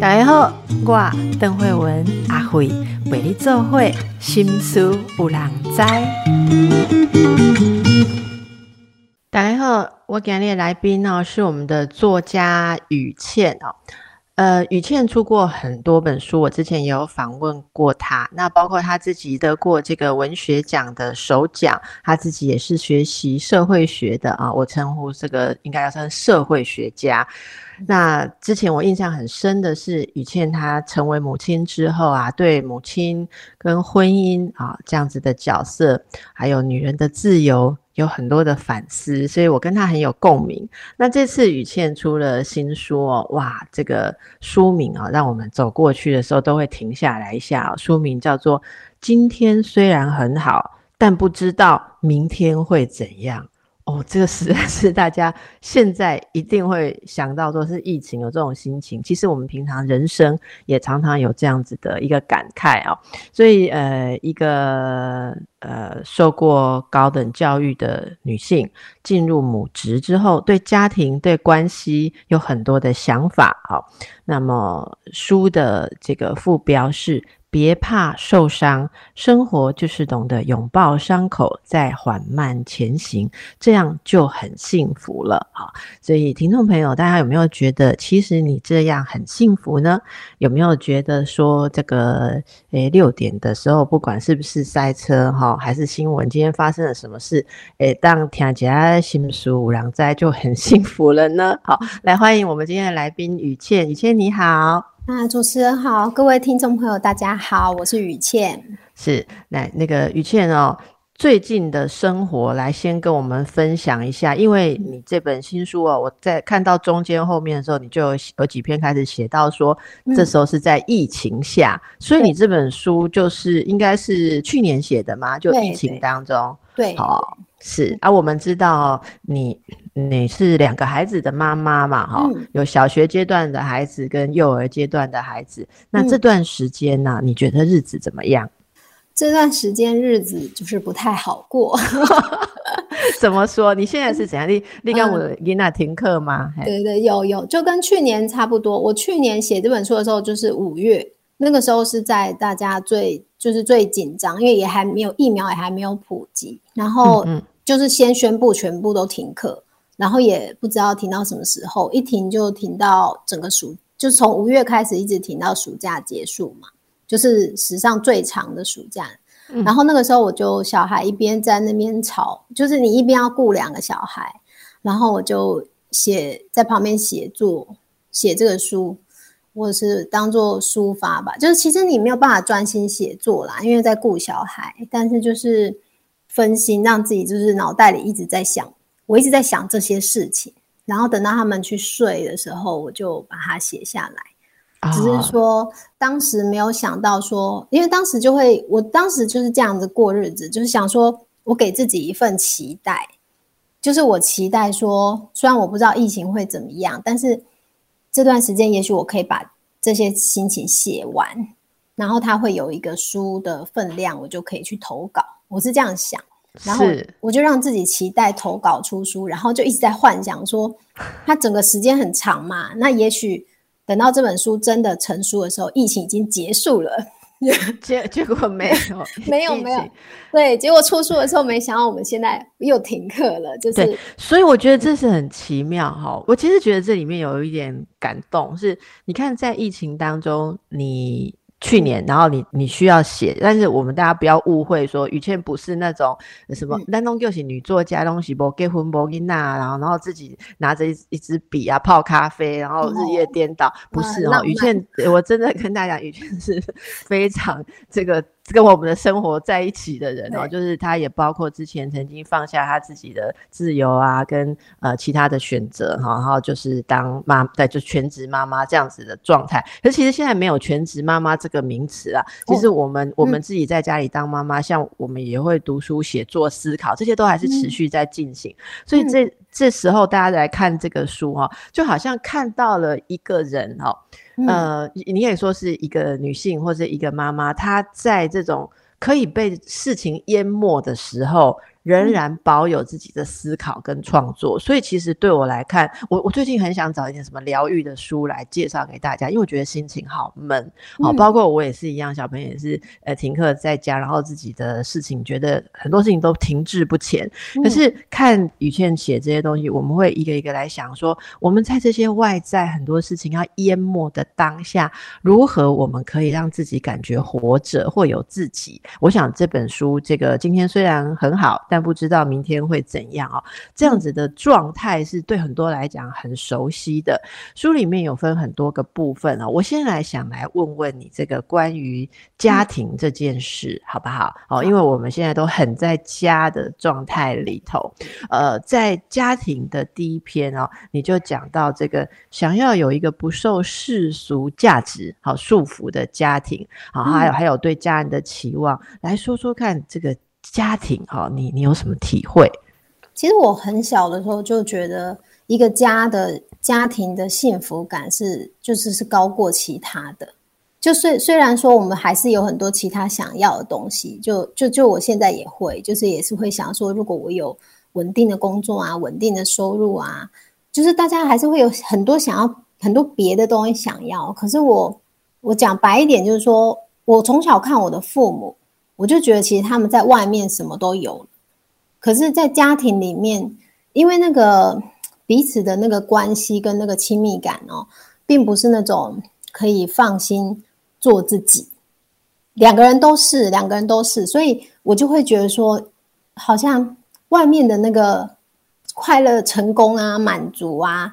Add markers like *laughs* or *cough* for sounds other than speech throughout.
大家好，我邓慧文阿慧为你做会心思有人知。大家好，我今天的来宾呢是我们的作家雨倩哦。呃，雨倩出过很多本书，我之前也有访问过她。那包括她自己得过这个文学奖的首奖，她自己也是学习社会学的啊，我称呼这个应该要算社会学家。那之前我印象很深的是，雨倩她成为母亲之后啊，对母亲跟婚姻啊这样子的角色，还有女人的自由。有很多的反思，所以我跟他很有共鸣。那这次雨倩出了新书哦，哇，这个书名啊，让我们走过去的时候都会停下来一下。书名叫做《今天虽然很好，但不知道明天会怎样》。哦，这个实在 *laughs* 是大家现在一定会想到，说是疫情有这种心情。其实我们平常人生也常常有这样子的一个感慨啊。所以，呃，一个呃受过高等教育的女性进入母职之后，对家庭、对关系有很多的想法。好，那么书的这个副标是。别怕受伤，生活就是懂得拥抱伤口，再缓慢前行，这样就很幸福了好！所以，听众朋友，大家有没有觉得，其实你这样很幸福呢？有没有觉得说，这个诶六点的时候，不管是不是塞车哈，还是新闻，今天发生了什么事？诶，当听起来心舒无浪在，就很幸福了呢？好，来欢迎我们今天的来宾雨倩，雨倩你好。啊，主持人好，各位听众朋友，大家好，我是雨倩。是，来那个雨倩哦，最近的生活来先跟我们分享一下，因为你这本新书哦，我在看到中间后面的时候，你就有有几篇开始写到说，这时候是在疫情下，所以你这本书就是应该是去年写的吗？就疫情当中，对，好。是啊，我们知道你你是两个孩子的妈妈嘛，哈，有小学阶段的孩子跟幼儿阶段的孩子。那这段时间呢，你觉得日子怎么样？这段时间日子就是不太好过。*laughs* 怎么说？你现在是怎样？你你跟我琳娜停课吗？对对，有有，就跟去年差不多。我去年写这本书的时候，就是五月，那个时候是在大家最就是最紧张，因为也还没有疫苗，也还没有普及，然后嗯。就是先宣布全部都停课，然后也不知道停到什么时候，一停就停到整个暑，就从五月开始一直停到暑假结束嘛，就是史上最长的暑假。然后那个时候我就小孩一边在那边吵，就是你一边要顾两个小孩，然后我就写在旁边写作，写这个书，或者是当做抒发吧。就是其实你没有办法专心写作啦，因为在顾小孩，但是就是。分心，让自己就是脑袋里一直在想，我一直在想这些事情，然后等到他们去睡的时候，我就把它写下来。只是说当时没有想到说，因为当时就会，我当时就是这样子过日子，就是想说我给自己一份期待，就是我期待说，虽然我不知道疫情会怎么样，但是这段时间也许我可以把这些心情写完，然后它会有一个书的分量，我就可以去投稿。我是这样想，然后我就让自己期待投稿出书，然后就一直在幻想说，它整个时间很长嘛，那也许等到这本书真的成书的时候，疫情已经结束了，*laughs* 结结果没有，*laughs* 没有没有，对，结果出书的时候，没想到我们现在又停课了，就是，所以我觉得这是很奇妙哈。我其实觉得这里面有一点感动，是你看在疫情当中你。去年，然后你你需要写，但是我们大家不要误会，说雨倩不是那种什么男东就是女作家东西不结婚不跟那，然后然后自己拿着一一支笔啊泡咖啡，然后日夜颠倒，不是哦，雨倩，我真的跟大家讲，雨倩是非常这个。跟我们的生活在一起的人哦，就是他也包括之前曾经放下他自己的自由啊，跟呃其他的选择哈，然后就是当妈对就全职妈妈这样子的状态。可是其实现在没有全职妈妈这个名词啊，其实我们我们自己在家里当妈妈，像我们也会读书、写作、思考，这些都还是持续在进行。所以这这时候大家来看这个书哈，就好像看到了一个人哈。呃，你也说是一个女性或者一个妈妈，她在这种可以被事情淹没的时候，仍然保有自己的思考跟创作。所以其实对我来看，我我最近很想找一点什么疗愈的书来介绍给大家，因为我觉得心情好闷。好，包括我也是一样，小朋友也是呃停课在家，然后自己的事情觉得很多事情都停滞不前。可是看雨倩写这些东西，我们会一个一个来想说，我们在这些外在很多事情要淹没的当下，如何我们可以让自己感觉活着或有自己？我想这本书，这个今天虽然很好，但不知道明天会怎样哦。这样子的状态是对很多来讲很熟悉的。书里面有分很多个部分啊，我先来想来问问你这个关于家庭这件事好不好？哦，因为我们现在都很在家的状态里头，呃，在家庭的第一篇哦，你就讲到这个想要有一个不受世俗价值好束缚的家庭，好，还有还有对家人的期望，来说说看这个家庭哈，你你有什么体会？其实我很小的时候就觉得，一个家的家庭的幸福感是，就是是高过其他的。就虽虽然说我们还是有很多其他想要的东西，就就就我现在也会，就是也是会想说，如果我有稳定的工作啊，稳定的收入啊，就是大家还是会有很多想要很多别的东西想要。可是我我讲白一点，就是说我从小看我的父母，我就觉得其实他们在外面什么都有。可是，在家庭里面，因为那个彼此的那个关系跟那个亲密感哦，并不是那种可以放心做自己。两个人都是，两个人都是，所以我就会觉得说，好像外面的那个快乐、成功啊、满足啊，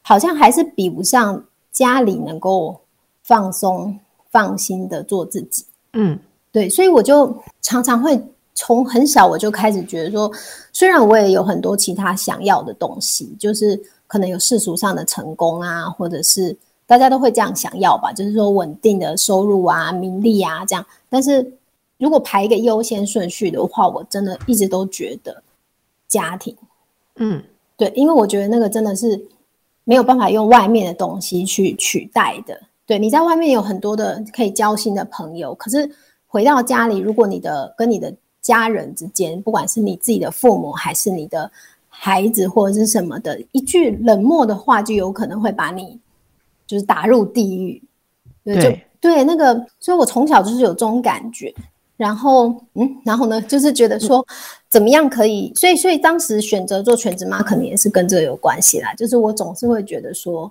好像还是比不上家里能够放松、放心的做自己。嗯，对，所以我就常常会。从很小我就开始觉得说，虽然我也有很多其他想要的东西，就是可能有世俗上的成功啊，或者是大家都会这样想要吧，就是说稳定的收入啊、名利啊这样。但是如果排一个优先顺序的话，我真的一直都觉得家庭，嗯，对，因为我觉得那个真的是没有办法用外面的东西去取代的。对，你在外面有很多的可以交心的朋友，可是回到家里，如果你的跟你的家人之间，不管是你自己的父母，还是你的孩子，或者是什么的，一句冷漠的话，就有可能会把你就是打入地狱。对，就对，那个，所以我从小就是有这种感觉。然后，嗯，然后呢，就是觉得说，怎么样可以？所以，所以当时选择做全职妈，可能也是跟这个有关系啦。就是我总是会觉得说，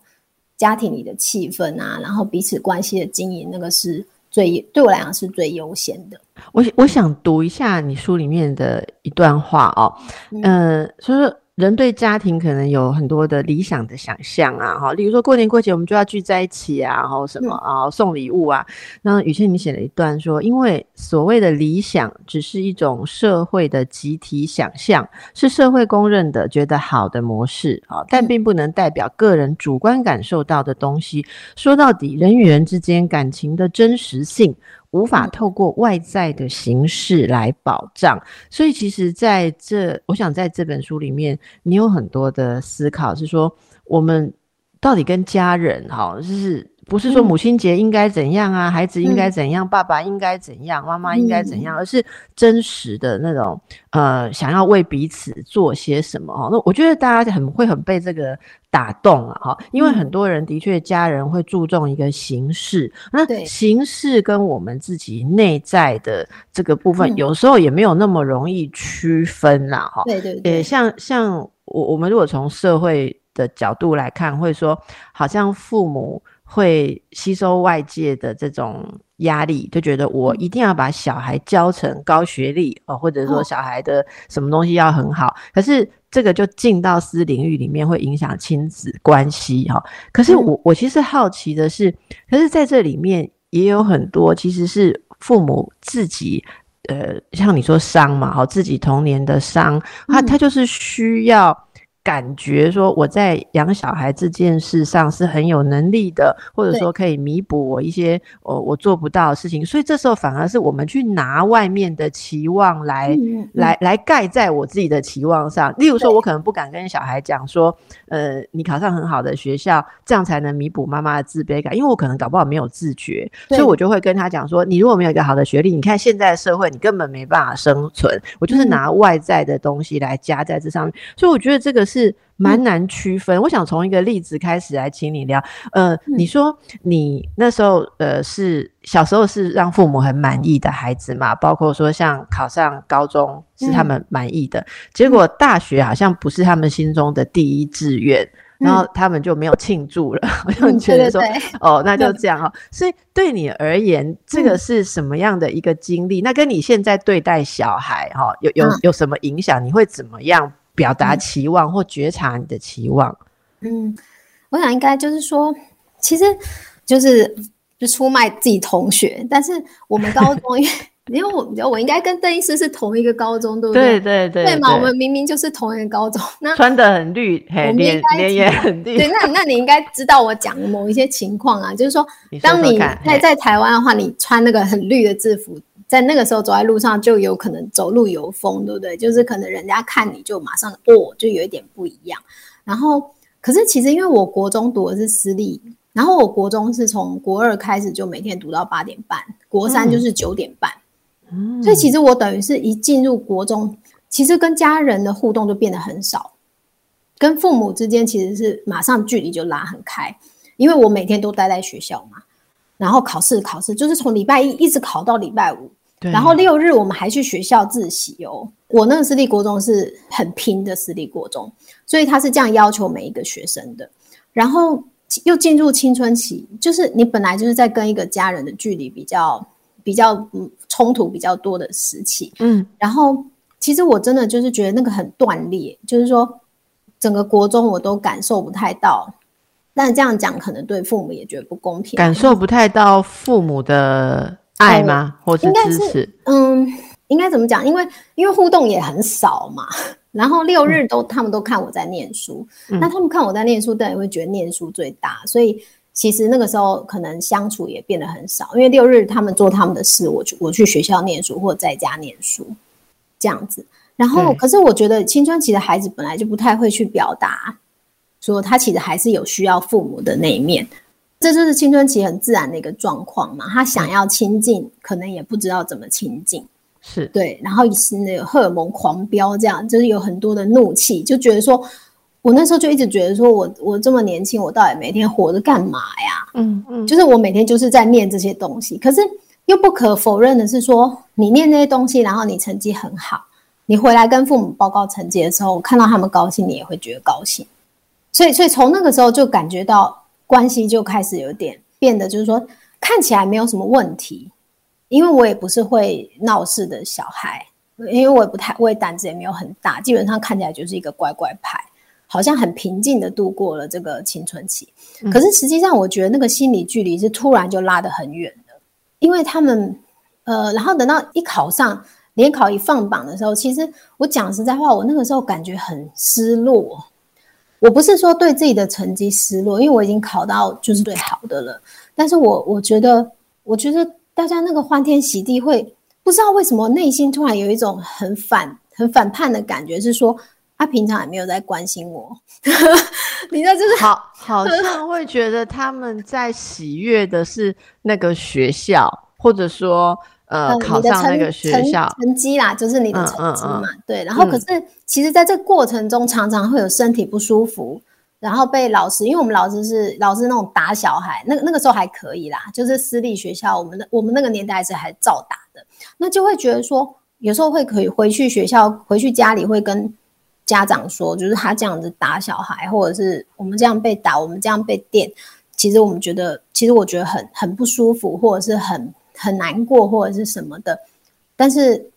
家庭里的气氛啊，然后彼此关系的经营，那个是。最对我来讲是最优先的。我我想读一下你书里面的一段话哦，嗯，所以说。人对家庭可能有很多的理想的想象啊，哈，例如说过年过节我们就要聚在一起啊，然后什么啊送礼物啊。那雨倩你写了一段说，因为所谓的理想只是一种社会的集体想象，是社会公认的觉得好的模式啊，但并不能代表个人主观感受到的东西。说到底，人与人之间感情的真实性。无法透过外在的形式来保障，所以其实在这，我想在这本书里面，你有很多的思考，是说我们到底跟家人，哈，就是不是说母亲节应该怎样啊，孩子应该怎样，爸爸应该怎样，妈妈应该怎样，而是真实的那种，呃，想要为彼此做些什么，哦。那我觉得大家很会很被这个。打动了哈，因为很多人的确家人会注重一个形式，那形式跟我们自己内在的这个部分，有时候也没有那么容易区分啦哈。对对对，像像我我们如果从社会的角度来看，会说好像父母会吸收外界的这种压力，就觉得我一定要把小孩教成高学历哦，或者说小孩的什么东西要很好，可是。这个就进到私领域里面，会影响亲子关系哈。可是我我其实好奇的是，可是在这里面也有很多其实是父母自己，呃，像你说伤嘛，哈，自己童年的伤，他他就是需要感觉说我在养小孩这件事上是很有能力的，或者说可以弥补我一些呃我做不到的事情，所以这时候反而是我们去拿外面的期望来来来盖在我自己的期望上。例如说，我可能不敢跟小孩讲说，呃，你考上很好的学校，这样才能弥补妈妈的自卑感，因为我可能搞不好没有自觉，所以我就会跟他讲说，你如果没有一个好的学历，你看现在的社会，你根本没办法生存。我就是拿外在的东西来加在这上面，所以我觉得这个。是蛮难区分。我想从一个例子开始来请你聊。呃，你说你那时候呃是小时候是让父母很满意的孩子嘛？包括说像考上高中是他们满意的，结果大学好像不是他们心中的第一志愿，然后他们就没有庆祝了。*laughs* 我就觉得说，哦，那就这样哈。所以对你而言，这个是什么样的一个经历？那跟你现在对待小孩哈有有有什么影响？你会怎么样？表达期望或觉察你的期望，嗯，我想应该就是说，其实就是就出卖自己同学，但是我们高中，因为 *laughs* 因为我觉得我应该跟邓医师是同一个高中，对不对？对对对，对嘛，我们明明就是同一个高中，那穿的很绿，脸脸也很绿，对，那那你应该知道我讲的某一些情况啊，就是说，当你在在台湾的话，你穿那个很绿的制服。在那个时候走在路上就有可能走路有风，对不对？就是可能人家看你就马上哦，就有一点不一样。然后，可是其实因为我国中读的是私立，然后我国中是从国二开始就每天读到八点半，国三就是九点半。嗯，所以其实我等于是一进入国中，其实跟家人的互动就变得很少，跟父母之间其实是马上距离就拉很开，因为我每天都待在学校嘛，然后考试考试就是从礼拜一一直考到礼拜五。然后六日我们还去学校自习哦。我那个私立国中是很拼的私立国中，所以他是这样要求每一个学生的。然后又进入青春期，就是你本来就是在跟一个家人的距离比较比较嗯冲突比较多的时期，嗯。然后其实我真的就是觉得那个很断裂，就是说整个国中我都感受不太到。但这样讲可能对父母也觉得不公平，感受不太到父母的。爱吗？或者支持？嗯，应该怎么讲？因为因为互动也很少嘛。然后六日都他们都看我在念书，那他们看我在念书，当然会觉得念书最大。所以其实那个时候可能相处也变得很少，因为六日他们做他们的事，我去我去学校念书或在家念书这样子。然后，可是我觉得青春期的孩子本来就不太会去表达，说他其实还是有需要父母的那一面。这就是青春期很自然的一个状况嘛，他想要亲近，可能也不知道怎么亲近，是对，然后是那个荷尔蒙狂飙，这样就是有很多的怒气，就觉得说，我那时候就一直觉得说我我这么年轻，我到底每天活着干嘛呀？嗯嗯，就是我每天就是在念这些东西，可是又不可否认的是说，你念那些东西，然后你成绩很好，你回来跟父母报告成绩的时候，看到他们高兴，你也会觉得高兴，所以所以从那个时候就感觉到。关系就开始有点变得，就是说看起来没有什么问题，因为我也不是会闹事的小孩，因为我也不太，我也胆子也没有很大，基本上看起来就是一个乖乖牌，好像很平静的度过了这个青春期。可是实际上，我觉得那个心理距离是突然就拉得很远的，因为他们，呃，然后等到一考上联考一放榜的时候，其实我讲实在话，我那个时候感觉很失落。我不是说对自己的成绩失落，因为我已经考到就是最好的了。但是我我觉得，我觉得大家那个欢天喜地，会不知道为什么内心突然有一种很反、很反叛的感觉，是说他平常也没有在关心我。*laughs* 你知道，就是好，好 *laughs* 像会觉得他们在喜悦的是那个学校，或者说。呃，考上那个学校成绩啦，就是你的成绩嘛，对。然后可是，其实在这过程中，常常会有身体不舒服，然后被老师，因为我们老师是老师那种打小孩，那那个时候还可以啦，就是私立学校，我们的我们那个年代是还照打的，那就会觉得说，有时候会可以回去学校，回去家里会跟家长说，就是他这样子打小孩，或者是我们这样被打，我们这样被电，其实我们觉得，其实我觉得很很不舒服，或者是很。很难过或者是什么的，但是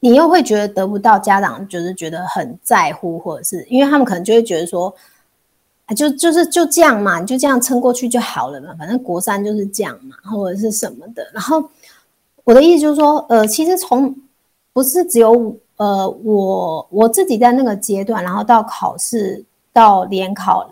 你又会觉得得不到家长就是觉得很在乎，或者是因为他们可能就会觉得说，就就是就这样嘛，你就这样撑过去就好了嘛，反正国三就是这样嘛，或者是什么的。然后我的意思就是说，呃，其实从不是只有呃我我自己在那个阶段，然后到考试到联考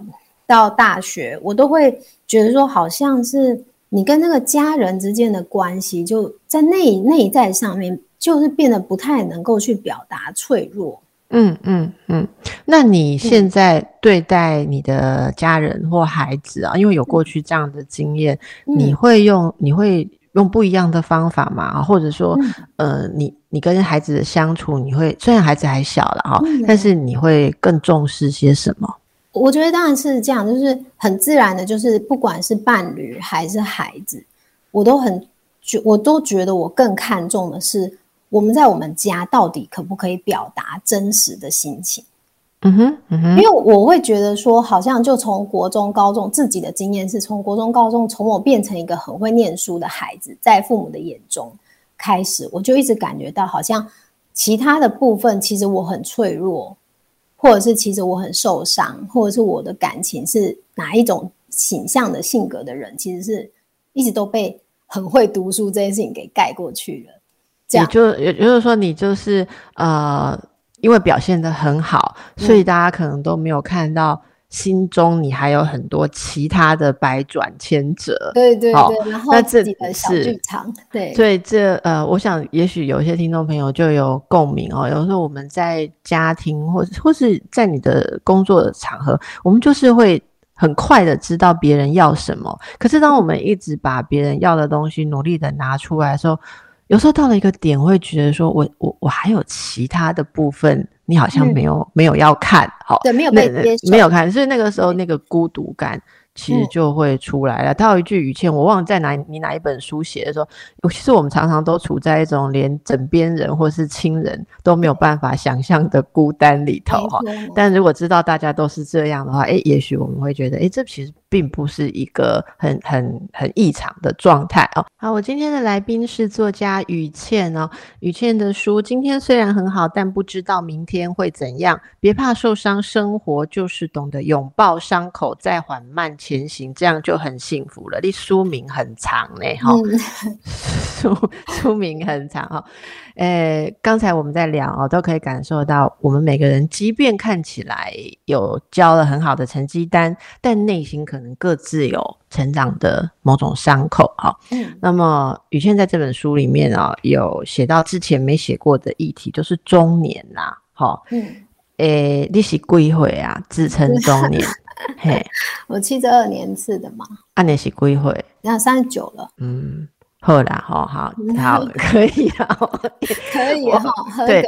到大学，我都会觉得说，好像是你跟那个家人之间的关系，就在内内在上面，就是变得不太能够去表达脆弱。嗯嗯嗯，那你现在对待你的家人或孩子啊，因为有过去这样的经验，你会用你会用不一样的方法吗？或者说，呃，你你跟孩子的相处，你会虽然孩子还小了哈，但是你会更重视些什么？我觉得当然是这样，就是很自然的，就是不管是伴侣还是孩子，我都很觉我都觉得我更看重的是。我们在我们家到底可不可以表达真实的心情？嗯哼，嗯哼，因为我会觉得说，好像就从国中、高中自己的经验是从国中、高中，从我变成一个很会念书的孩子，在父母的眼中开始，我就一直感觉到好像其他的部分其实我很脆弱，或者是其实我很受伤，或者是我的感情是哪一种倾向的性格的人，其实是一直都被很会读书这件事情给盖过去了。也就也就是说，你就是呃，因为表现的很好，所以大家可能都没有看到心中你还有很多其他的百转千折。对对对，然后自己的小剧场。对，所以这呃，我想也许有些听众朋友就有共鸣哦。有时候我们在家庭或或是在你的工作的场合，我们就是会很快的知道别人要什么。可是当我们一直把别人要的东西努力的拿出来的时候，有时候到了一个点，会觉得说，我我我还有其他的部分，你好像没有没有要看，好，对，没有被没有看，所以那个时候那个孤独感。其实就会出来了。他有一句语倩，我忘了在哪你哪一本书写的，说，其实我们常常都处在一种连枕边人或是亲人都没有办法想象的孤单里头哈。但如果知道大家都是这样的话，哎，也许我们会觉得，哎，这其实并不是一个很很很异常的状态哦。好，我今天的来宾是作家雨倩哦。雨倩的书今天虽然很好，但不知道明天会怎样。别怕受伤，生活就是懂得拥抱伤口，再缓慢。前行，这样就很幸福了。你书名很长呢，哈，*laughs* 书书名很长哈。诶，刚才我们在聊哦，都可以感受到，我们每个人，即便看起来有交了很好的成绩单，但内心可能各自有成长的某种伤口哈。嗯，那么雨倩在这本书里面啊，有写到之前没写过的议题，就是中年啦，哈，嗯，诶，你是几岁啊？自称中年。*laughs* 嘿，我七十二年次的嘛，啊，你是几岁？那三十九了。嗯，好啦，好好好，可以啊，*laughs* 可以哈。对，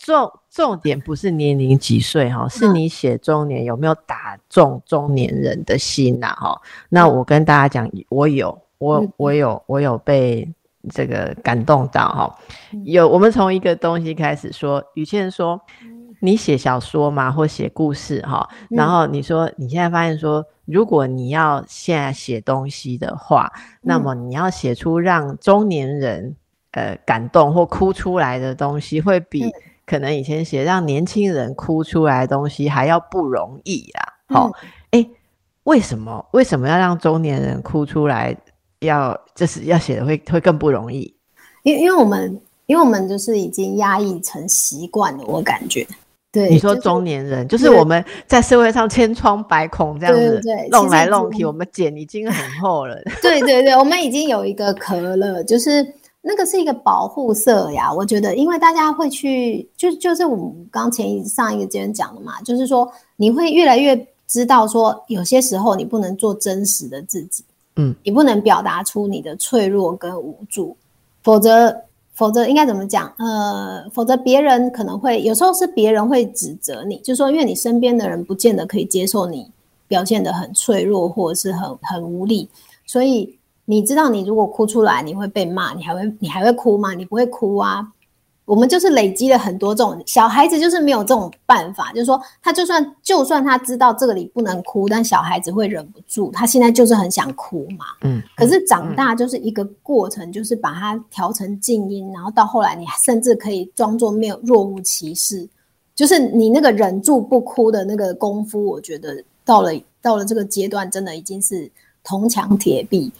重重点不是年龄几岁哈，是你写中年有没有打中中年人的心呐？哈，那我跟大家讲，我有，我我有，我有被这个感动到哈。有，我们从一个东西开始说，雨倩说。你写小说嘛，或写故事哈，然后你说你现在发现说，如果你要现在写东西的话，那么你要写出让中年人呃感动或哭出来的东西，会比可能以前写让年轻人哭出来的东西还要不容易啊。好，哎，为什么为什么要让中年人哭出来？要就是要写的会会更不容易？因因为我们因为我们就是已经压抑成习惯了，我感觉。对，你说中年人就是我们在社会上千疮百孔这样子弄来弄去，我们茧已经很厚了。*laughs* *laughs* 对对对，我们已经有一个壳了，就是那个是一个保护色呀。我觉得，因为大家会去，就就是我们刚前一上一个阶段讲的嘛，就是说你会越来越知道说，有些时候你不能做真实的自己，嗯，你不能表达出你的脆弱跟无助，否则。否则应该怎么讲？呃，否则别人可能会有时候是别人会指责你，就说因为你身边的人不见得可以接受你表现的很脆弱或者是很很无力，所以你知道你如果哭出来你会被骂，你还会你还会哭吗？你不会哭啊。我们就是累积了很多这种小孩子，就是没有这种办法，就是说他就算就算他知道这个里不能哭，但小孩子会忍不住，他现在就是很想哭嘛。嗯，可是长大就是一个过程，就是把它调成静音，然后到后来你甚至可以装作没有若无其事，就是你那个忍住不哭的那个功夫，我觉得到了到了这个阶段，真的已经是铜墙铁壁。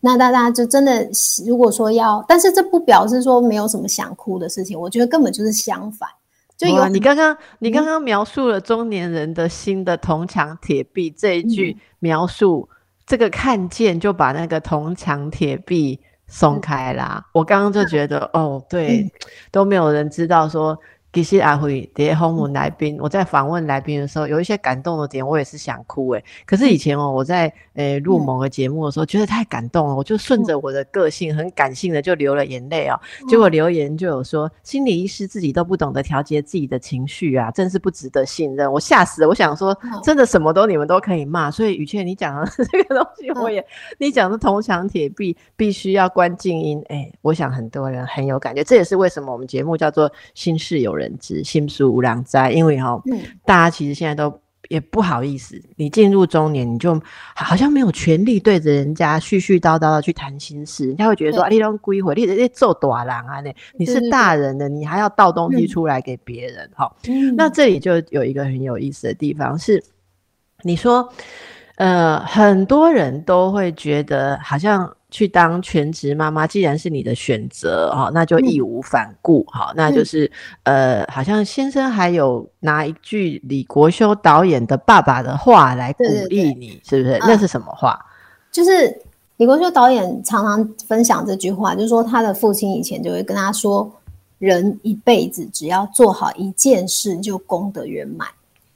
那大家就真的，如果说要，但是这不表示说没有什么想哭的事情。我觉得根本就是相反，就有你刚刚你刚刚描述了中年人的心的铜墙铁壁这一句描述，这个看见就把那个铜墙铁壁松开啦。我刚刚就觉得，哦，对，都没有人知道说。其实阿辉在访问来宾，我在访问来宾的时候，有一些感动的点，我也是想哭诶。可是以前哦，我在诶录某个节目的时候，觉得太感动了，我就顺着我的个性，很感性的就流了眼泪哦。结果留言就有说，心理医师自己都不懂得调节自己的情绪啊，真是不值得信任。我吓死了，我想说，真的什么都你们都可以骂。所以雨倩，你讲的这个东西，我也你讲的铜墙铁壁必须要关静音，哎，我想很多人很有感觉。这也是为什么我们节目叫做心事有。人知心术无良哉，因为哈，大家其实现在都也不好意思，你进入中年，你就好像没有权利对着人家絮絮叨叨的去谈心事，人家会觉得说啊，你都归回，你你做大郎啊，你你是大人的，你还要倒东西出来给别人哈。那这里就有一个很有意思的地方是，你说，呃，很多人都会觉得好像。去当全职妈妈，既然是你的选择，哈，那就义无反顾，哈，那就是，呃，好像先生还有拿一句李国修导演的爸爸的话来鼓励你，是不是？那是什么话？就是李国修导演常常分享这句话，就是说他的父亲以前就会跟他说，人一辈子只要做好一件事，就功德圆满。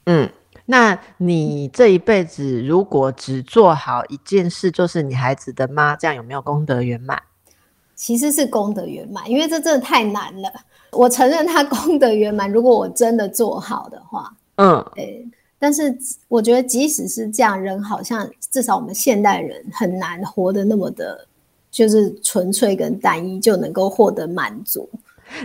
嗯。那你这一辈子如果只做好一件事，就是你孩子的妈，这样有没有功德圆满？其实是功德圆满，因为这真的太难了。我承认他功德圆满，如果我真的做好的话，嗯，对。但是我觉得即使是这样，人好像至少我们现代人很难活得那么的，就是纯粹跟单一就能够获得满足。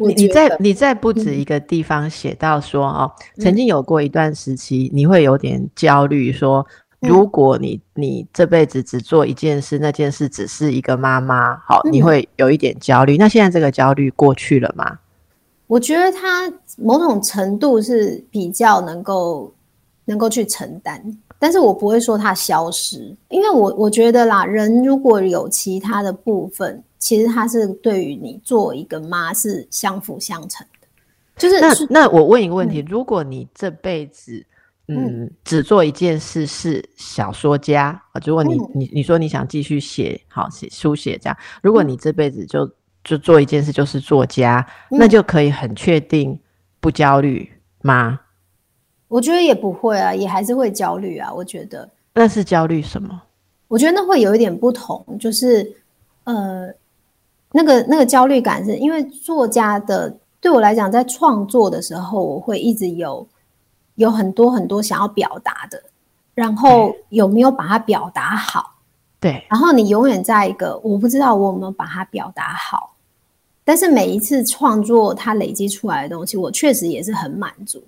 你你在你在不止一个地方写到说哦，曾经有过一段时期，你会有点焦虑，说如果你你这辈子只做一件事，那件事只是一个妈妈，好，你会有一点焦虑。那现在这个焦虑过去了吗？我觉得他某种程度是比较能够能够去承担，但是我不会说它消失，因为我我觉得啦，人如果有其他的部分。其实它是对于你做一个妈是相辅相成的，就是那那我问一个问题：如果你这辈子嗯只做一件事是小说家啊，如果你你你说你想继续写好写书写这样，如果你这辈子就就做一件事就是作家，那就可以很确定不焦虑吗？我觉得也不会啊，也还是会焦虑啊。我觉得那是焦虑什么？我觉得那会有一点不同，就是呃。那个那个焦虑感是因为作家的对我来讲，在创作的时候，我会一直有有很多很多想要表达的，然后有没有把它表达好？对，然后你永远在一个我不知道我有没有把它表达好，但是每一次创作它累积出来的东西，我确实也是很满足。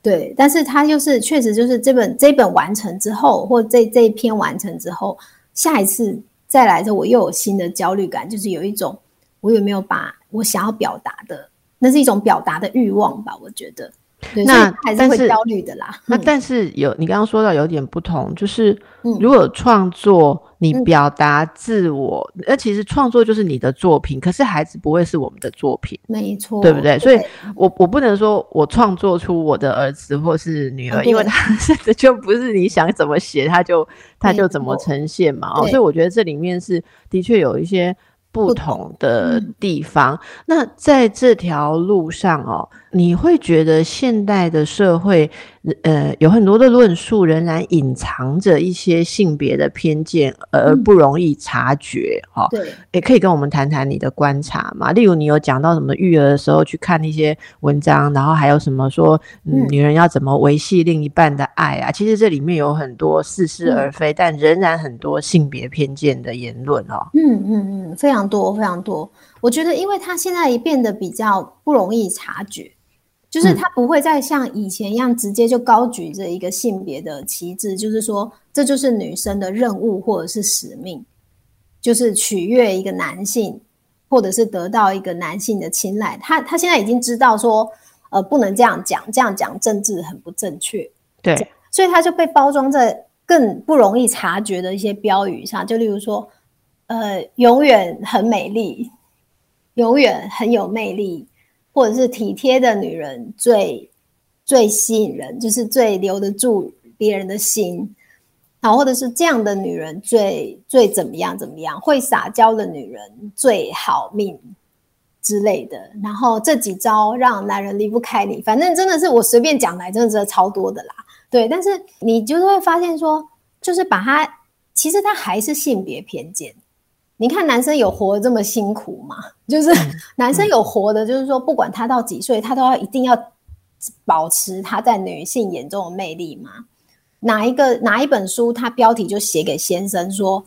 对，但是它就是确实就是这本这本完成之后，或这这一篇完成之后，下一次。再来着，我又有新的焦虑感，就是有一种我有没有把我想要表达的，那是一种表达的欲望吧？我觉得，那还是会焦虑的啦。那但是有你刚刚说到有点不同，就是如果创作。你表达自我，那其实创作就是你的作品，可是孩子不会是我们的作品，没错，对不对？所以，我我不能说我创作出我的儿子或是女儿，因为他是 *laughs* 就不是你想怎么写，他就他就怎么呈现嘛。哦，所以我觉得这里面是的确有一些不同的地方。那在这条路上哦。你会觉得现代的社会，呃，有很多的论述仍然隐藏着一些性别的偏见，而不容易察觉，哈。对，也可以跟我们谈谈你的观察嘛。例如，你有讲到什么育儿的时候去看一些文章，然后还有什么说，嗯，女人要怎么维系另一半的爱啊？其实这里面有很多似是而非，但仍然很多性别偏见的言论哦。嗯嗯嗯，非常多，非常多。我觉得，因为它现在变得比较不容易察觉。就是他不会再像以前一样直接就高举着一个性别的旗帜，就是说这就是女生的任务或者是使命，就是取悦一个男性，或者是得到一个男性的青睐。他他现在已经知道说，呃，不能这样讲，这样讲政治很不正确。对，所以他就被包装在更不容易察觉的一些标语上，就例如说，呃，永远很美丽，永远很有魅力。或者是体贴的女人最最吸引人，就是最留得住别人的心。好，或者是这样的女人最最怎么样怎么样？会撒娇的女人最好命之类的。然后这几招让男人离不开你，反正真的是我随便讲来，真的是超多的啦。对，但是你就是会发现说，就是把他其实他还是性别偏见。你看男生有活这么辛苦吗？*laughs* 就是男生有活的，就是说不管他到几岁，他都要一定要保持他在女性眼中的魅力吗？哪一个哪一本书，他标题就写给先生说：“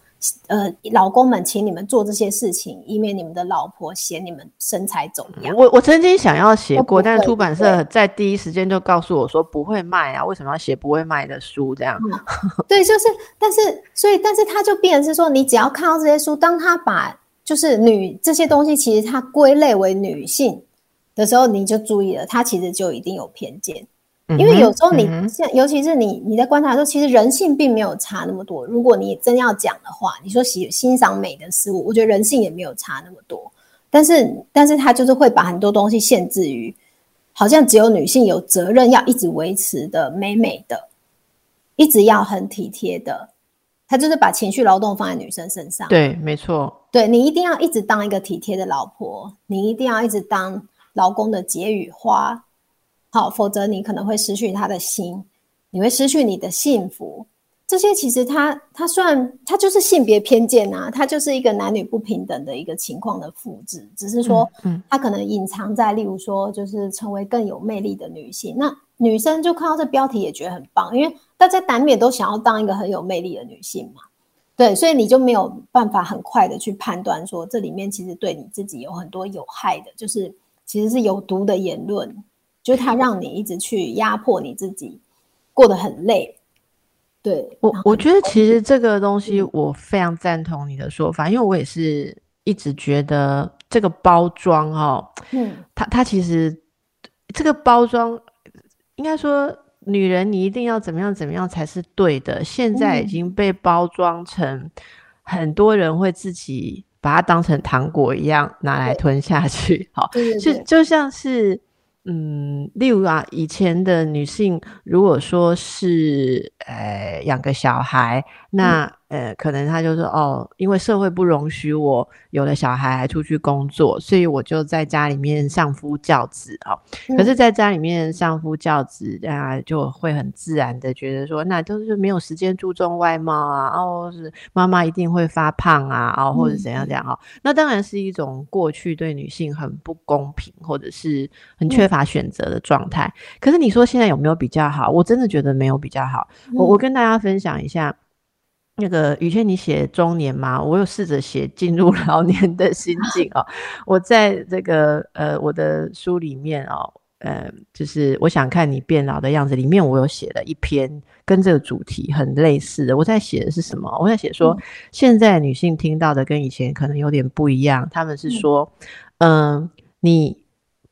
呃，老公们，请你们做这些事情，以免你们的老婆嫌你们身材走样。”我我曾经想要写过，但是出版社在第一时间就告诉我说不会卖啊，为什么要写不会卖的书？这样 *laughs* 对，就是，但是所以，但是他就变成是说，你只要看到这些书，当他把就是女这些东西，其实他归类为女性的时候，你就注意了，他其实就一定有偏见。因为有时候你像，尤其是你你在观察的时候，其实人性并没有差那么多。如果你真要讲的话，你说喜欣赏美的事物，我觉得人性也没有差那么多。但是，但是他就是会把很多东西限制于，好像只有女性有责任要一直维持的美美的，一直要很体贴的。他就是把情绪劳动放在女生身上。对，没错。对你一定要一直当一个体贴的老婆，你一定要一直当老公的解语花。好，否则你可能会失去他的心，你会失去你的幸福。这些其实他他虽然他就是性别偏见啊，他就是一个男女不平等的一个情况的复制，只是说，嗯，他可能隐藏在，例如说，就是成为更有魅力的女性。那女生就看到这标题也觉得很棒，因为大家难免都想要当一个很有魅力的女性嘛。对，所以你就没有办法很快的去判断说，这里面其实对你自己有很多有害的，就是其实是有毒的言论。就是他让你一直去压迫你自己，过得很累。对我，我觉得其实这个东西我非常赞同你的说法，因为我也是一直觉得这个包装哦，嗯，它它其实这个包装应该说女人你一定要怎么样怎么样才是对的，现在已经被包装成很多人会自己把它当成糖果一样拿来吞下去，好，就就像是。嗯，例如啊，以前的女性如果说是呃养个小孩，那。呃，可能他就说哦，因为社会不容许我有了小孩还出去工作，所以我就在家里面相夫教子哦。可是，在家里面相夫教子，啊，就会很自然的觉得说，那都是没有时间注重外貌啊，哦，是妈妈一定会发胖啊，哦，或者怎样怎样哈。那当然是一种过去对女性很不公平，或者是很缺乏选择的状态。可是你说现在有没有比较好？我真的觉得没有比较好。我我跟大家分享一下。那个雨轩，你写中年吗？我有试着写进入老年的心境哦。我在这个呃我的书里面哦，呃，就是我想看你变老的样子里面，我有写了一篇跟这个主题很类似的。我在写的是什么？我在写说，现在女性听到的跟以前可能有点不一样。他们是说，嗯，你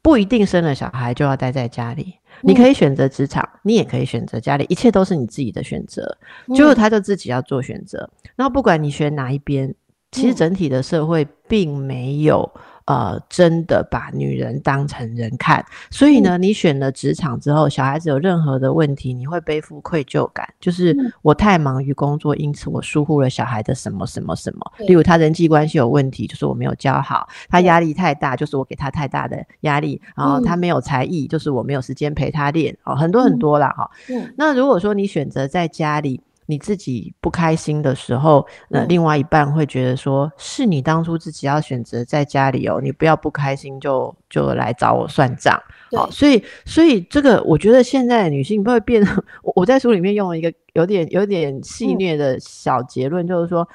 不一定生了小孩就要待在家里。你可以选择职场，你也可以选择家里，一切都是你自己的选择。就是他就自己要做选择，然后不管你选哪一边，其实整体的社会并没有。呃，真的把女人当成人看，所以呢，你选了职场之后，小孩子有任何的问题，你会背负愧疚感，就是我太忙于工作，因此我疏忽了小孩的什么什么什么。例如他人际关系有问题，就是我没有教好；他压力太大，就是我给他太大的压力；然后他没有才艺，就是我没有时间陪他练。哦，很多很多啦，哈。那如果说你选择在家里。你自己不开心的时候，那另外一半会觉得说，是你当初自己要选择在家里哦，你不要不开心就就来找我算账。好，所以所以这个我觉得现在的女性不会变。*laughs* 我我在书里面用了一个有点有点戏谑的小结论，就是说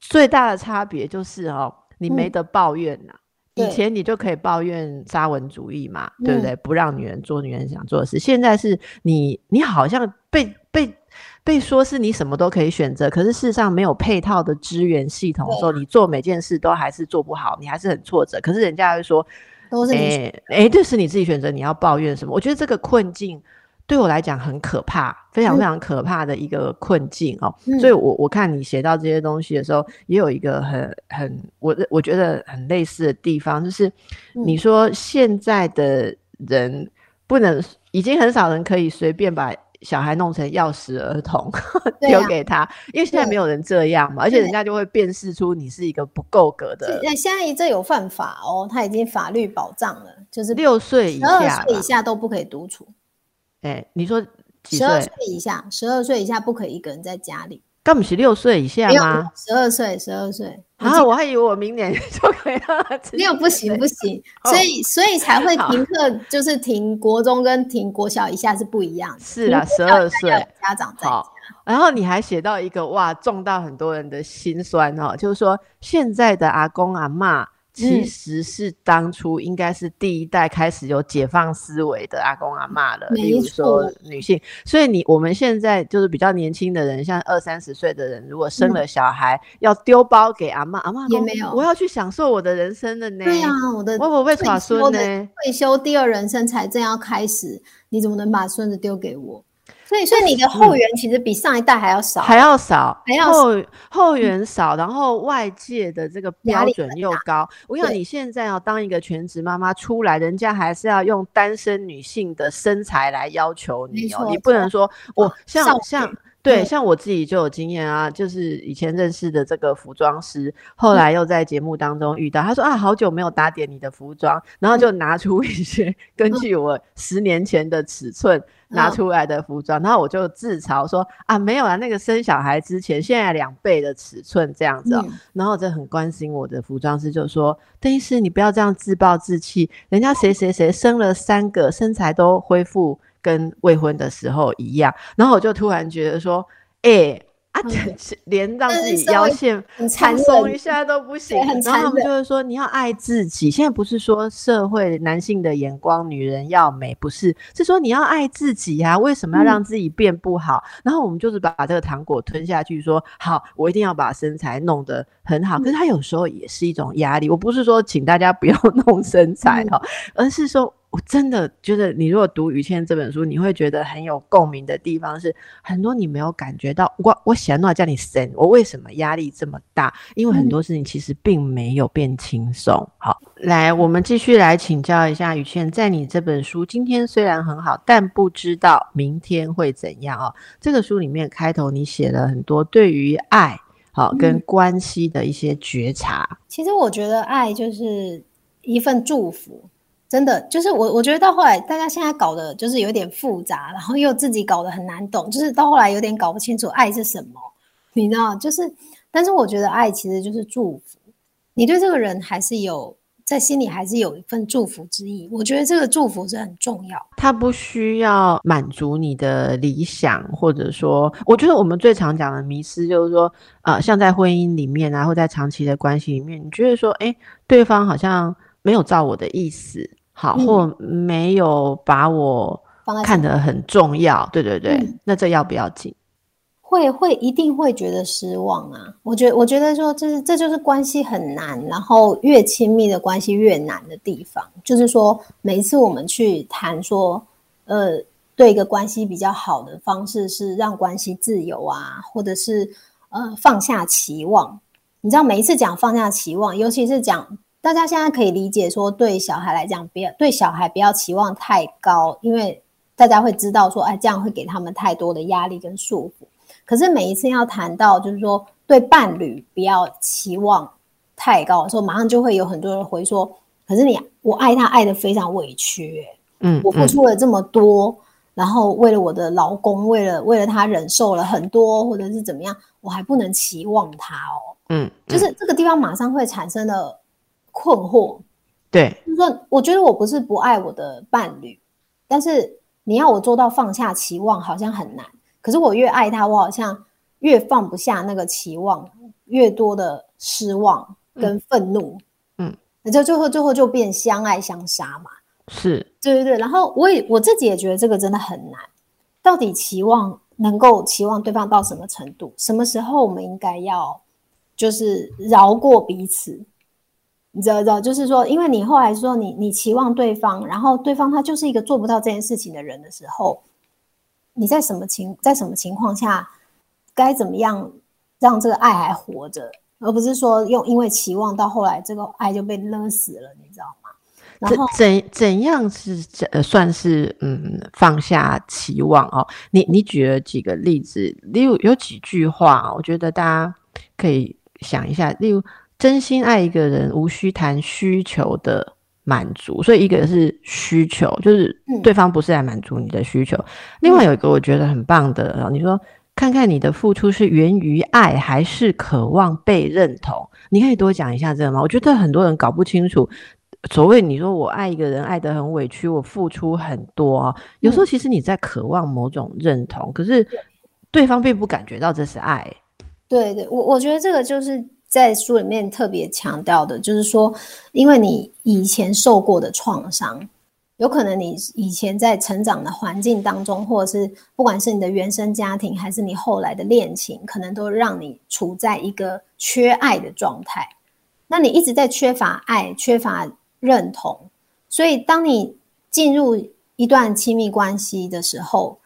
最大的差别就是哦，你没得抱怨呐。以前你就可以抱怨沙文主义嘛，对不对？不让女人做女人想做的事。现在是你你好像被被。被说是你什么都可以选择，可是事实上没有配套的支援系统的时候，你做每件事都还是做不好，你还是很挫折。可是人家会说，都是哎哎，这是你自己选择，你要抱怨什么？我觉得这个困境对我来讲很可怕，非常非常可怕的一个困境哦。所以，我我看你写到这些东西的时候，也有一个很很我我觉得很类似的地方，就是你说现在的人不能，已经很少人可以随便把小孩弄成钥匙儿童丢给他，因为现在没有人这样嘛，而且人家就会辨识出你是一个不够格的。那现在这有犯法哦，他已经法律保障了，就是六岁以下，岁以下都不可以独处。哎，你说十二岁以下，十二岁以下不可以一个人在家里。刚不是六岁以下吗？十二岁，十二岁。啊，我还以为我明年就可以了。没有，不行，不行。所以，所以才会停课，就是停国中跟停国小以下是不一样的。是啊，十二岁家长在家。然后你还写到一个哇，重到很多人的心酸哦，就是说现在的阿公阿妈。其实是当初应该是第一代开始有解放思维的阿公阿妈了，比如说女性。所以你我们现在就是比较年轻的人，像二三十岁的人，如果生了小孩，要丢包给阿妈，阿妈也没有，我要去享受我的人生的呢。对呀，我的我不会耍孙呢，退休第二人生才正要开始，你怎么能把孙子丢给我？所以，所以你的后援其实比上一代还要少，还要少，还要后后援少，然后外界的这个标准又高。我想你现在要当一个全职妈妈出来，人家还是要用单身女性的身材来要求你哦，你不能说我像像。对，像我自己就有经验啊，就是以前认识的这个服装师，后来又在节目当中遇到，他说啊，好久没有打点你的服装，然后就拿出一些根据我十年前的尺寸拿出来的服装，然后我就自嘲说啊，没有啊，那个生小孩之前现在两倍的尺寸这样子，然后就很关心我的服装师就说，邓医师你不要这样自暴自弃，人家谁谁谁生了三个，身材都恢复。跟未婚的时候一样，然后我就突然觉得说，哎啊，连让自己腰线放松一下都不行。然后他们就会说，你要爱自己。现在不是说社会男性的眼光，女人要美，不是，是说你要爱自己呀。为什么要让自己变不好？然后我们就是把这个糖果吞下去，说好，我一定要把身材弄得很好。可是他有时候也是一种压力。我不是说请大家不要 *laughs* 弄身材哈，而是说。我真的觉得，你如果读于谦这本书，你会觉得很有共鸣的地方是很多你没有感觉到。我我喜欢叫你神，我为什么压力这么大？因为很多事情其实并没有变轻松。好，来，我们继续来请教一下于谦，在你这本书今天虽然很好，但不知道明天会怎样哦。这个书里面开头你写了很多对于爱好跟关系的一些觉察。其实我觉得爱就是一份祝福。真的就是我，我觉得到后来，大家现在搞的就是有点复杂，然后又自己搞得很难懂，就是到后来有点搞不清楚爱是什么，你知道？就是，但是我觉得爱其实就是祝福，你对这个人还是有在心里还是有一份祝福之意。我觉得这个祝福是很重要，它不需要满足你的理想，或者说，我觉得我们最常讲的迷失就是说，呃，像在婚姻里面啊，或在长期的关系里面，你觉得说，哎，对方好像。没有照我的意思，好，或没有把我看得很重要，对对对，那这要不要紧？会会一定会觉得失望啊！我觉我觉得说，这是这就是关系很难，然后越亲密的关系越难的地方。就是说，每一次我们去谈说，呃，对一个关系比较好的方式是让关系自由啊，或者是呃放下期望。你知道，每一次讲放下期望，尤其是讲。大家现在可以理解说，对小孩来讲，不要对小孩不要期望太高，因为大家会知道说，哎，这样会给他们太多的压力跟束缚。可是每一次要谈到，就是说对伴侣不要期望太高的时候，马上就会有很多人回说，可是你我爱他爱的非常委屈，嗯，我付出了这么多，然后为了我的老公，为了为了他忍受了很多，或者是怎么样，我还不能期望他哦，嗯，就是这个地方马上会产生的。困惑，对，就是说，我觉得我不是不爱我的伴侣，但是你要我做到放下期望，好像很难。可是我越爱他，我好像越放不下那个期望，越多的失望跟愤怒，嗯，那就最后最后就变相爱相杀嘛。是，对对对。然后我也我自己也觉得这个真的很难。到底期望能够期望对方到什么程度？什么时候我们应该要就是饶过彼此？你知道，知道，就是说，因为你后来说你你期望对方，然后对方他就是一个做不到这件事情的人的时候，你在什么情在什么情况下该怎么样让这个爱还活着，而不是说用因为期望到后来这个爱就被勒死了，你知道吗？然后怎怎样是呃算是嗯放下期望哦？你你举了几个例子，例如有几句话，我觉得大家可以想一下。例如，真心爱一个人，无需谈需求的满足，所以一个是需求，就是对方不是来满足你的需求。另外有一个我觉得很棒的，你说看看你的付出是源于爱，还是渴望被认同？你可以多讲一下这个吗？我觉得很多人搞不清楚。所谓你说我爱一个人爱得很委屈，我付出很多啊。有时候其实你在渴望某种认同，可是对方并不感觉到这是爱。对对，我我觉得这个就是在书里面特别强调的，就是说，因为你以前受过的创伤，有可能你以前在成长的环境当中，或者是不管是你的原生家庭，还是你后来的恋情，可能都让你处在一个缺爱的状态。那你一直在缺乏爱，缺乏。认同，所以当你进入一段亲密关系的时候，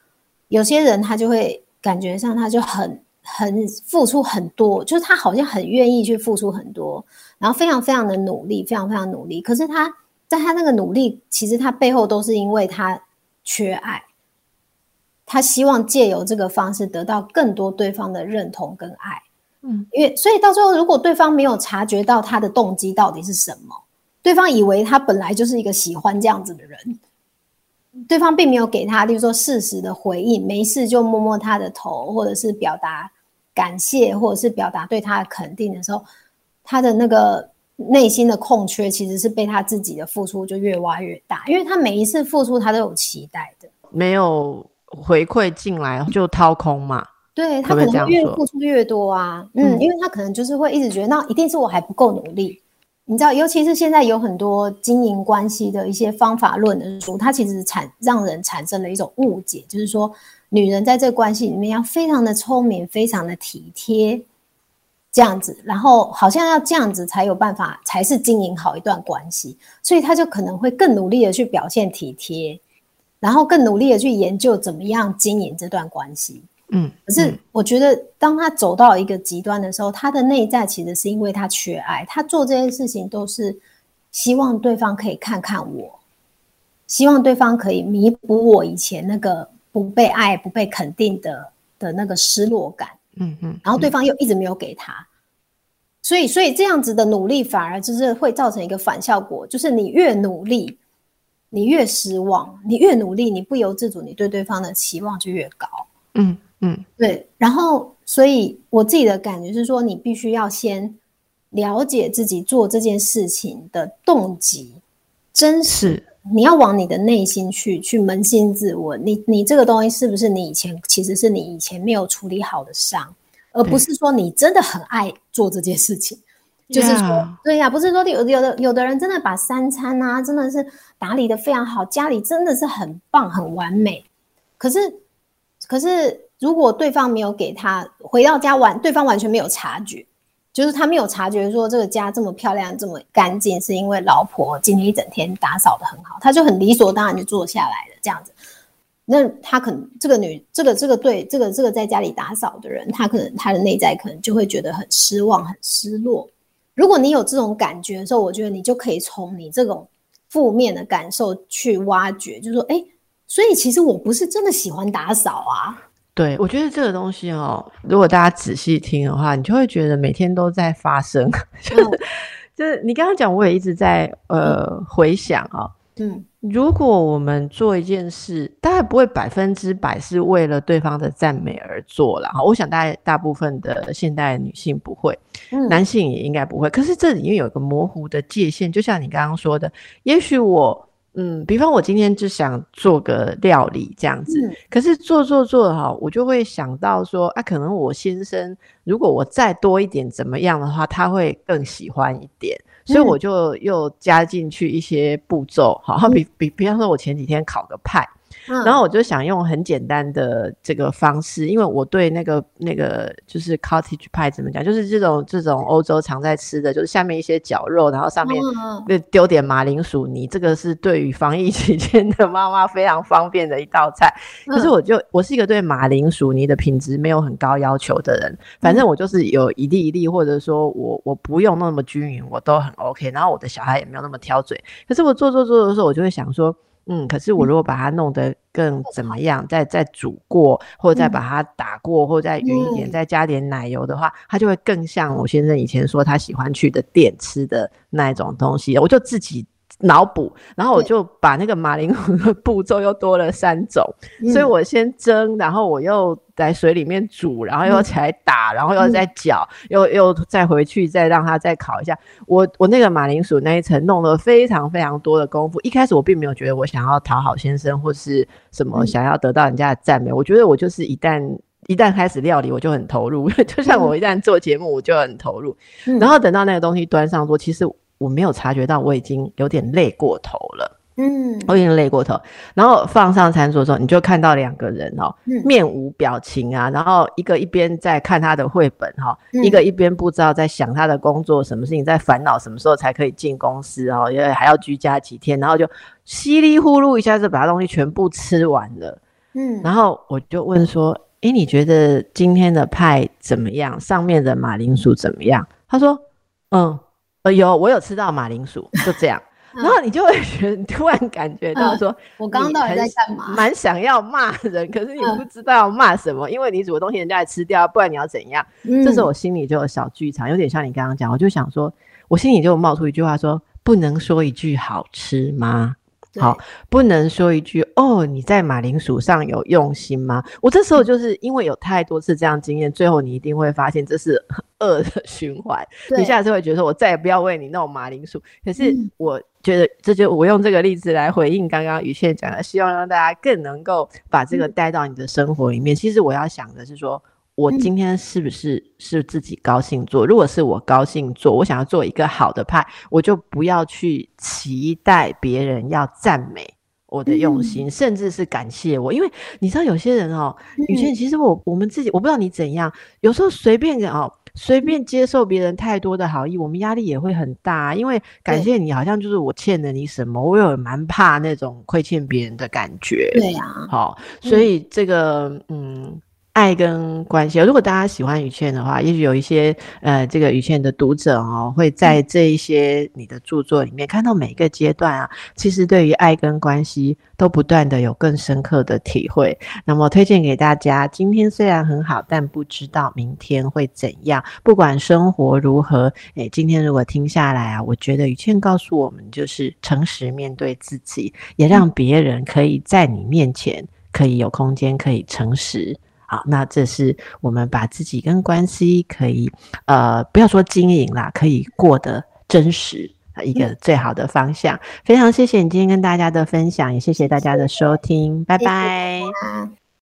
有些人他就会感觉上他就很很付出很多，就是他好像很愿意去付出很多，然后非常非常的努力，非常非常努力。可是他在他那个努力，其实他背后都是因为他缺爱，他希望借由这个方式得到更多对方的认同跟爱。嗯，因为所以到最后，如果对方没有察觉到他的动机到底是什么。对方以为他本来就是一个喜欢这样子的人，对方并没有给他，例如说适时的回应，没事就摸摸他的头，或者是表达感谢，或者是表达对他的肯定的时候，他的那个内心的空缺其实是被他自己的付出就越挖越大，因为他每一次付出他都有期待的，没有回馈进来就掏空嘛，对他可能越付出越多啊，嗯，因为他可能就是会一直觉得那一定是我还不够努力。你知道，尤其是现在有很多经营关系的一些方法论的书，它其实产让人产生了一种误解，就是说，女人在这个关系里面要非常的聪明，非常的体贴，这样子，然后好像要这样子才有办法，才是经营好一段关系，所以他就可能会更努力的去表现体贴，然后更努力的去研究怎么样经营这段关系。嗯，可是我觉得，当他走到一个极端的时候，他的内在其实是因为他缺爱，他做这些事情都是希望对方可以看看我，希望对方可以弥补我以前那个不被爱、不被肯定的的那个失落感。嗯嗯，然后对方又一直没有给他，所以所以这样子的努力反而就是会造成一个反效果，就是你越努力，你越失望；你越努力，你不由自主，你对对方的期望就越高。嗯。嗯，对。然后，所以我自己的感觉是说，你必须要先了解自己做这件事情的动机，真实。你要往你的内心去，去扪心自问，你你这个东西是不是你以前其实是你以前没有处理好的伤，而不是说你真的很爱做这件事情。就是说，对呀，不是说有有的有的人真的把三餐啊，真的是打理的非常好，家里真的是很棒很完美，可是，可是。如果对方没有给他回到家完，对方完全没有察觉，就是他没有察觉说这个家这么漂亮、这么干净，是因为老婆今天一整天打扫的很好，他就很理所当然就坐下来了这样子。那他可能这个女，这个这个对这个这个在家里打扫的人，他可能他的内在可能就会觉得很失望、很失落。如果你有这种感觉的时候，我觉得你就可以从你这种负面的感受去挖掘，就是说，哎，所以其实我不是真的喜欢打扫啊。对，我觉得这个东西哦，如果大家仔细听的话，你就会觉得每天都在发生。*laughs* 就是就是你刚刚讲，我也一直在呃回想啊。嗯，如果我们做一件事，大概不会百分之百是为了对方的赞美而做了哈。我想大概大部分的现代女性不会，男性也应该不会。可是这里面有一个模糊的界限，就像你刚刚说的，也许我。嗯，比方我今天就想做个料理这样子，可是做做做哈，我就会想到说啊，可能我先生如果我再多一点怎么样的话，他会更喜欢一点，所以我就又加进去一些步骤，好，比比比方说我前几天烤个派，然后我就想用很简单的这个方式，因为我对那个那个就是 cottage pie 怎么讲，就是这种这种欧洲常在吃的，就是下面一些绞肉，然后上面丢点马铃薯泥，这个是对于防疫 *laughs* 期间的妈妈非常方便的一道菜。可是我就我是一个对马铃薯泥的品质没有很高要求的人，反正我就是有一粒一粒，或者说我我不用那么均匀，我都很 OK。然后我的小孩也没有那么挑嘴，可是我做做做的时候，我就会想说。嗯，可是我如果把它弄得更怎么样，再再煮过，或者再把它打过，或者再匀一点，再加点奶油的话，它就会更像我先生以前说他喜欢去的店吃的那一种东西。我就自己。脑补，然后我就把那个马铃薯的步骤又多了三种，所以我先蒸，然后我又在水里面煮，然后又起来打，然后又再搅，又又再回去再让它再烤一下。我我那个马铃薯那一层弄了非常非常多的功夫。一开始我并没有觉得我想要讨好先生或是什么想要得到人家的赞美，我觉得我就是一旦一旦开始料理我就很投入，*laughs* 就像我一旦做节目我就很投入，然后等到那个东西端上桌，其实。我没有察觉到我已经有点累过头了，嗯，我已经累过头。然后放上餐桌之后，你就看到两个人哦，面无表情啊，然后一个一边在看他的绘本哈，一个一边不知道在想他的工作，什么事情在烦恼，什么时候才可以进公司哦，因为还要居家几天，然后就稀里呼噜一下子把东西全部吃完了，嗯，然后我就问说，诶，你觉得今天的派怎么样？上面的马铃薯怎么样？他说，嗯。呃，有我有吃到马铃薯，就这样，*laughs* 然后你就会觉得突然感觉到说，我刚刚到底在干嘛？蛮想要骂人，可是你不知道要骂什么，因为你煮的东西人家也吃掉，不然你要怎样？这时候我心里就有小剧场，有点像你刚刚讲，我就想说，我心里就冒出一句话说，不能说一句好吃吗？好，不能说一句哦，你在马铃薯上有用心吗？我这时候就是因为有太多次这样经验，最后你一定会发现这是恶的循环。你下次会觉得我再也不要为你弄马铃薯。可是我觉得这就我用这个例子来回应刚刚雨倩讲的，希望让大家更能够把这个带到你的生活里面。其实我要想的是说。我今天是不是是自己高兴做？如果是我高兴做，我想要做一个好的派，我就不要去期待别人要赞美我的用心，甚至是感谢我。因为你知道，有些人哦，雨倩，其实我我们自己，我不知道你怎样，有时候随便哦，随便接受别人太多的好意，我们压力也会很大。因为感谢你，好像就是我欠了你什么，我有蛮怕那种亏欠别人的感觉。对呀，好，所以这个嗯。爱跟关系，如果大家喜欢雨倩的话，也许有一些呃，这个雨倩的读者哦，会在这一些你的著作里面看到每一个阶段啊，其实对于爱跟关系都不断的有更深刻的体会。那么推荐给大家，今天虽然很好，但不知道明天会怎样。不管生活如何，诶，今天如果听下来啊，我觉得雨倩告诉我们，就是诚实面对自己，也让别人可以在你面前可以有空间，可以诚实。好，那这是我们把自己跟关系可以，呃，不要说经营啦，可以过得真实一个最好的方向。非常谢谢你今天跟大家的分享，也谢谢大家的收听，拜拜。